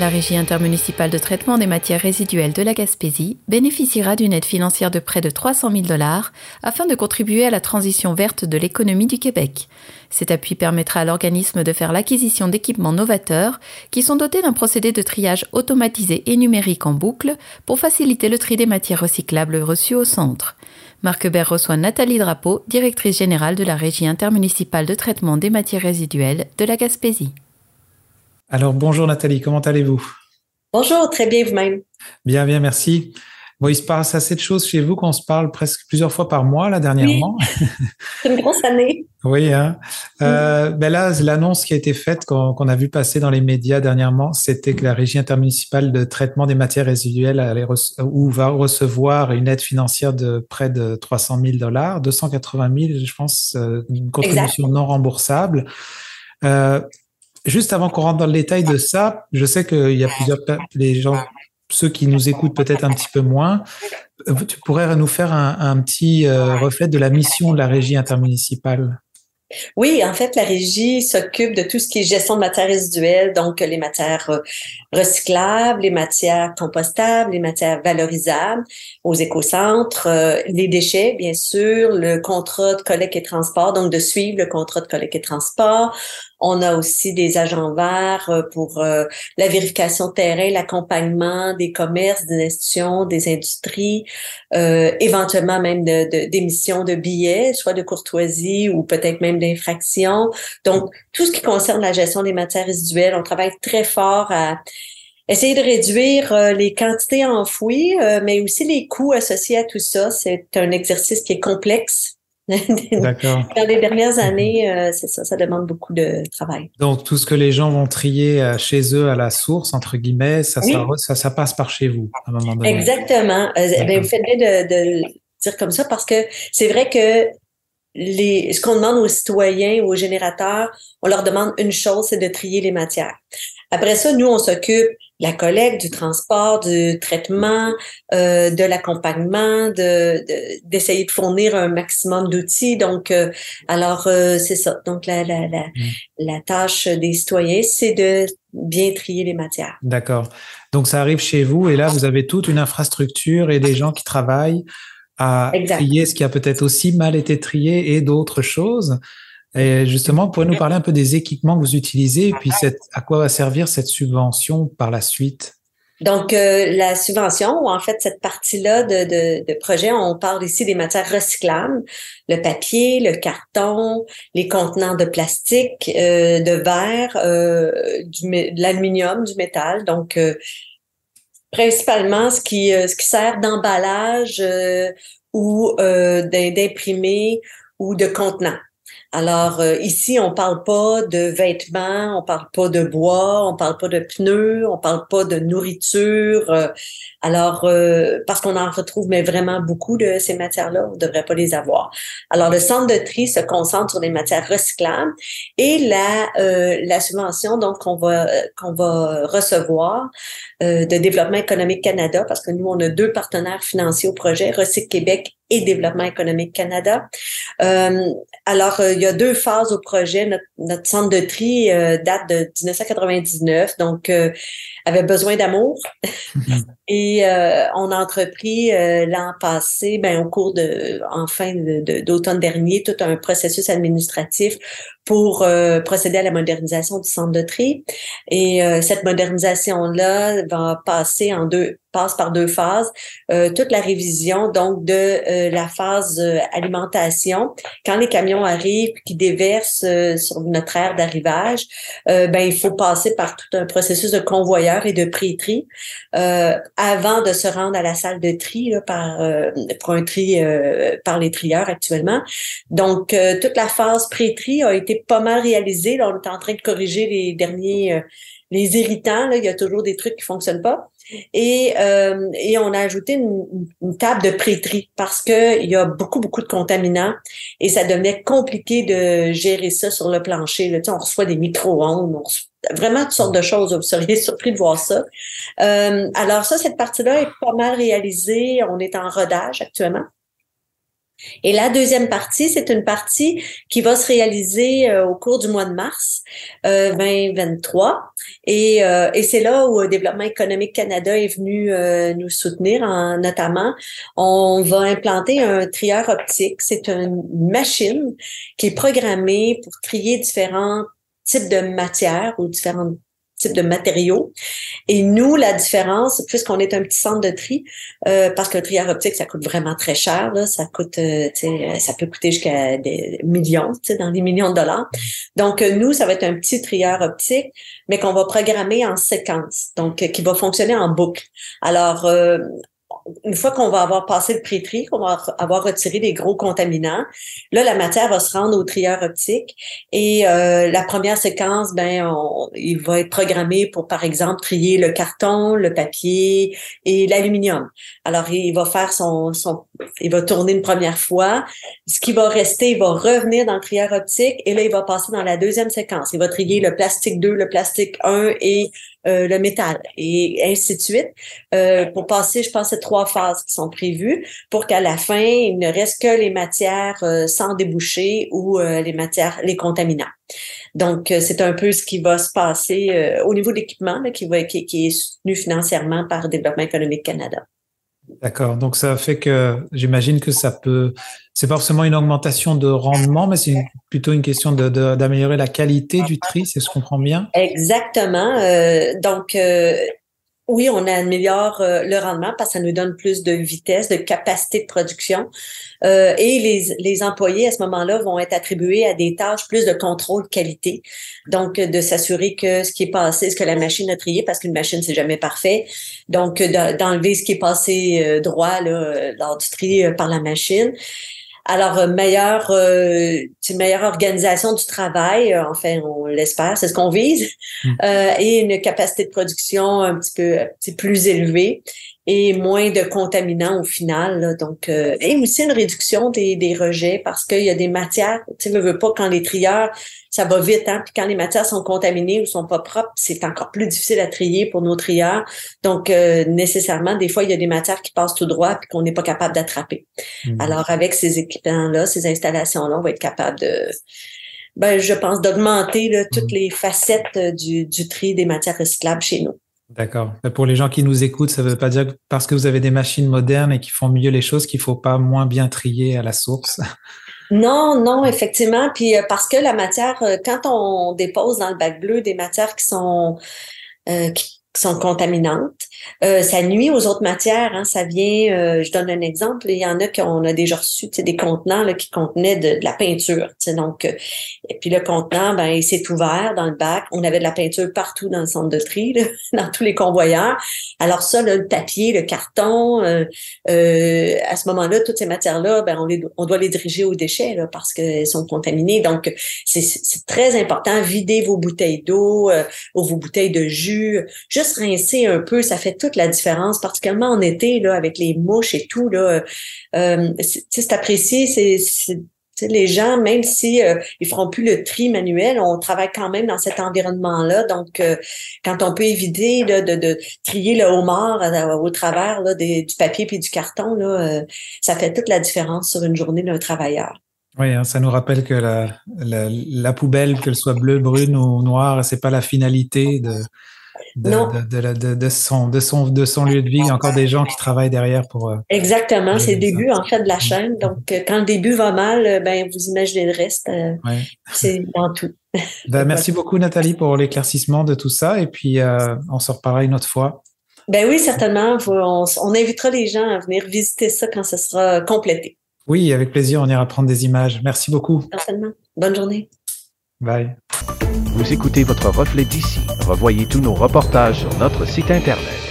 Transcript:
La Régie intermunicipale de traitement des matières résiduelles de la Gaspésie bénéficiera d'une aide financière de près de 300 000 dollars afin de contribuer à la transition verte de l'économie du Québec. Cet appui permettra à l'organisme de faire l'acquisition d'équipements novateurs qui sont dotés d'un procédé de triage automatisé et numérique en boucle pour faciliter le tri des matières recyclables reçues au centre. Marc Hubert reçoit Nathalie Drapeau, directrice générale de la Régie intermunicipale de traitement des matières résiduelles de la Gaspésie. Alors bonjour Nathalie, comment allez-vous? Bonjour, très bien vous-même. Bien, bien, merci. Bon, il se passe assez de choses chez vous qu'on se parle presque plusieurs fois par mois, là, dernièrement. C'est une grosse année. oui, hein. Euh, ben là, l'annonce qui a été faite, qu'on a vu passer dans les médias dernièrement, c'était que la Régie intermunicipale de traitement des matières résiduelles allait ou va recevoir une aide financière de près de 300 000 dollars, 280 000, je pense, euh, une contribution non remboursable. Euh, Juste avant qu'on rentre dans le détail de ça, je sais qu'il y a plusieurs les gens, ceux qui nous écoutent peut-être un petit peu moins. Euh, tu pourrais nous faire un, petit euh, reflet de la mission de la régie intermunicipale. Oui, en fait, la régie s'occupe de tout ce qui est gestion de matières résiduelles, donc les matières euh, recyclables, les matières compostables, les matières valorisables aux écocentres, les déchets, bien sûr, le contrat de collecte et transport, donc de suivre le contrat de collecte et transport, on a aussi des agents verts euh, pour euh, la vérification de terrain, l'accompagnement des commerces, des institutions, des industries, euh, éventuellement même d'émissions de, de, billets, soit de courtoisie ou peut-être même d'infraction. Donc, tout ce qui concerne la gestion des matières résiduelles, on travaille très fort à essayer de réduire les quantités enfouies, mais aussi les coûts associés à tout ça. C'est un exercice qui est complexe Dans les dernières années, euh, c'est ça, ça demande beaucoup de travail. Donc, tout ce que les gens vont trier euh, chez eux à la source, entre guillemets, ça, ça, ça, passe par chez vous à un moment donné. Exactement. Euh, ben, vous faites bien de, de dire comme ça parce que c'est vrai que les, ce qu'on demande aux citoyens ou aux générateurs, on leur demande une chose, c'est de trier les matières. Après ça, nous, on s'occupe de la collecte, du transport, du traitement, euh, de l'accompagnement, de, d'essayer de, fournir un maximum d'outils. Donc, euh, alors, euh, c'est ça. Donc, la, la, la, mm. la tâche des citoyens, c'est de bien trier les matières. D'accord. Donc, ça arrive chez vous et là, vous avez toute une infrastructure et des gens qui travaillent à trier ce qui a peut-être aussi mal été trié et d'autres choses. Et justement, pouvez nous parler un peu des équipements que vous utilisez et puis à quoi va servir cette subvention par la suite? Donc, euh, la subvention, ou en fait, cette partie-là de, de, de, projet, on parle ici des matières recyclables, le papier, le carton, les contenants de plastique, euh, de verre, euh, du, de l'aluminium, du métal. Donc, euh, principalement ce qui, ce qui sert d'emballage ou d'imprimer ou de contenant. Alors euh, ici, on parle pas de vêtements, on parle pas de bois, on parle pas de pneus, on parle pas de nourriture. Euh, alors euh, parce qu'on en retrouve mais vraiment beaucoup de ces matières-là, on devrait pas les avoir. Alors le centre de tri se concentre sur les matières recyclables et la la subvention donc qu'on va qu'on va recevoir de développement économique Canada parce que nous on a deux partenaires financiers au projet Recyc Québec et Développement économique Canada. Euh, alors, euh, il y a deux phases au projet. Notre, notre centre de tri euh, date de 1999, donc euh, avait besoin d'amour. Et on a entrepris l'an passé, ben, au cours de, en fin d'automne dernier, tout un processus administratif pour procéder à la modernisation du centre de tri. Et cette modernisation-là va passer en deux passe par deux phases. Euh, toute la révision donc de euh, la phase euh, alimentation. Quand les camions arrivent qui déversent sur notre aire d'arrivage, ben il faut passer par tout un processus de convoyeur et de pré-tri avant de se rendre à la salle de tri là, par pour un tri par les trieurs actuellement. Donc toute la phase pré-tri a été pas mal réalisée. Là, on est en train de corriger les derniers les irritants. Là, il y a toujours des trucs qui fonctionnent pas. Et, euh, et on a ajouté une, table de pré-tri parce que il y a beaucoup, beaucoup de contaminants et ça devenait compliqué de gérer ça sur le plancher. Là. On reçoit des micro-ondes, vraiment toutes sortes de choses. Vous seriez surpris de voir ça. Euh, alors ça, cette partie-là est pas mal réalisée. On est en rodage actuellement. Et la deuxième partie, c'est une partie qui va se réaliser euh, au cours du mois de mars euh, 2023. Et, euh, et c'est là où le Développement économique Canada est venu euh, nous soutenir, en, notamment. On va implanter un trieur optique. C'est une machine qui est programmée pour trier différents types de matières ou différentes type de matériaux. Et nous, la différence, puisqu'on est un petit centre de tri, euh, parce qu'un trieur optique, ça coûte vraiment très cher, là, ça coûte, euh, euh ça peut coûter jusqu'à des millions, dans des millions de dollars. Donc, nous, ça va être un petit trieur optique, mais qu'on va programmer en séquence, donc qui va fonctionner en boucle. Alors, une fois qu'on va avoir passé le pré-tri, qu'on va avoir retiré les gros contaminants, là, la matière va se rendre au trieur optique et euh, la première séquence, ben, il va être programmé pour, par exemple, trier le carton, le papier et l'aluminium. Alors, il va faire son, son, il va tourner une première fois. Ce qui va rester, il va revenir dans le trieur optique et là, il va passer dans la deuxième séquence. Il va trier le plastique 2, le plastique 1 et euh, le métal et ainsi de suite euh, pour passer, je pense, ces trois phases qui sont prévues pour qu'à la fin, il ne reste que les matières euh, sans déboucher ou les matières, les contaminants. Donc, c'est un peu ce qui va se passer au niveau de l'équipement qui, qui, qui est soutenu financièrement par Développement économique Canada. D'accord. Donc ça fait que j'imagine que ça peut, c'est pas forcément une augmentation de rendement, mais c'est plutôt une question d'améliorer la qualité du tri, c'est ce qu'on comprend bien? Exactement. Euh, donc euh, oui, on améliore euh, le rendement parce que ça nous donne plus de vitesse, de capacité de production. Euh, et les, les employés, à ce moment-là, vont être attribués à des tâches plus de contrôle qualité. Donc, de s'assurer que ce qui est passé, ce que la machine a trié, parce qu'une machine, c'est jamais parfait. Donc, d'enlever ce qui est passé euh, droit là, lors du tri par la machine. Alors, euh, meilleure, euh, meilleure organisation du travail, euh, enfin, on l'espère, c'est ce qu'on vise, euh, et une capacité de production un petit peu plus élevée et moins de contaminants au final. donc, euh, et aussi une réduction des, des rejets parce qu'il y a des matières, tu ne veux pas quand les trieurs, ça va vite, hein, puis quand les matières sont contaminées ou sont pas propres, c'est encore plus difficile à trier pour nos trieurs. Donc, euh, nécessairement, des fois, il y a des matières qui passent tout droit puis qu'on n'est pas capable d'attraper. Mmh. Alors, avec ces équipements-là, ces installations-là, on va être capable de ben, je pense, d'augmenter toutes mmh. les facettes du, du tri des matières recyclables chez nous. D'accord. Pour les gens qui nous écoutent, ça ne veut pas dire que parce que vous avez des machines modernes et qui font mieux les choses qu'il ne faut pas moins bien trier à la source. Non, non, effectivement. Puis euh, parce que la matière, euh, quand on dépose dans le bac bleu des matières qui sont euh, sont contaminantes. Euh, ça nuit aux autres matières. Hein. Ça vient, euh, je donne un exemple, il y en a qu'on a déjà reçu des contenants là, qui contenaient de, la peinture. Donc, euh, et puis le contenant, ben, il s'est ouvert dans le bac. On avait de la peinture partout dans le centre de tri, dans tous les convoyeurs. Alors ça, le papier, le carton, à ce moment-là, toutes ces matières-là, ben, on, les, on doit les diriger aux déchets là, parce qu'elles sont contaminées. Donc, c'est très important. Videz vos bouteilles d'eau ou vos bouteilles de jus rincer un peu, ça fait toute la différence, particulièrement en été, là, avec les mouches et tout, là. Euh, c'est apprécié, c'est les gens, même si euh, ils feront plus le tri manuel, on travaille quand même dans cet environnement-là. Donc, euh, quand on peut éviter de, trier le homard au travers du papier puis du carton, là, ça fait toute la différence sur une journée d'un travailleur. Oui, hein, ça nous rappelle que la, la, la poubelle, qu'elle soit bleue, brune ou noire, c'est pas la finalité de, de, de, son, de, son, de son lieu de vie. Il y a encore des gens qui travaillent derrière pour. Euh, Exactement, c'est le début en fait de la chaîne. Donc, euh, quand le début va mal, euh, ben, vous imaginez le reste. C'est dans tout. Ben, merci beaucoup, Nathalie, pour l'éclaircissement de tout ça. Et puis, on se reparlera une autre fois. Ben oui, certainement. On, on, invitera les gens à venir visiter ça quand ce sera complété. Oui, avec plaisir, on ira prendre des images. Merci beaucoup. Certainement. Bonne journée. Bye. Vous écoutez votre reflet d'ici. Revoyez tous nos reportages sur notre site Internet.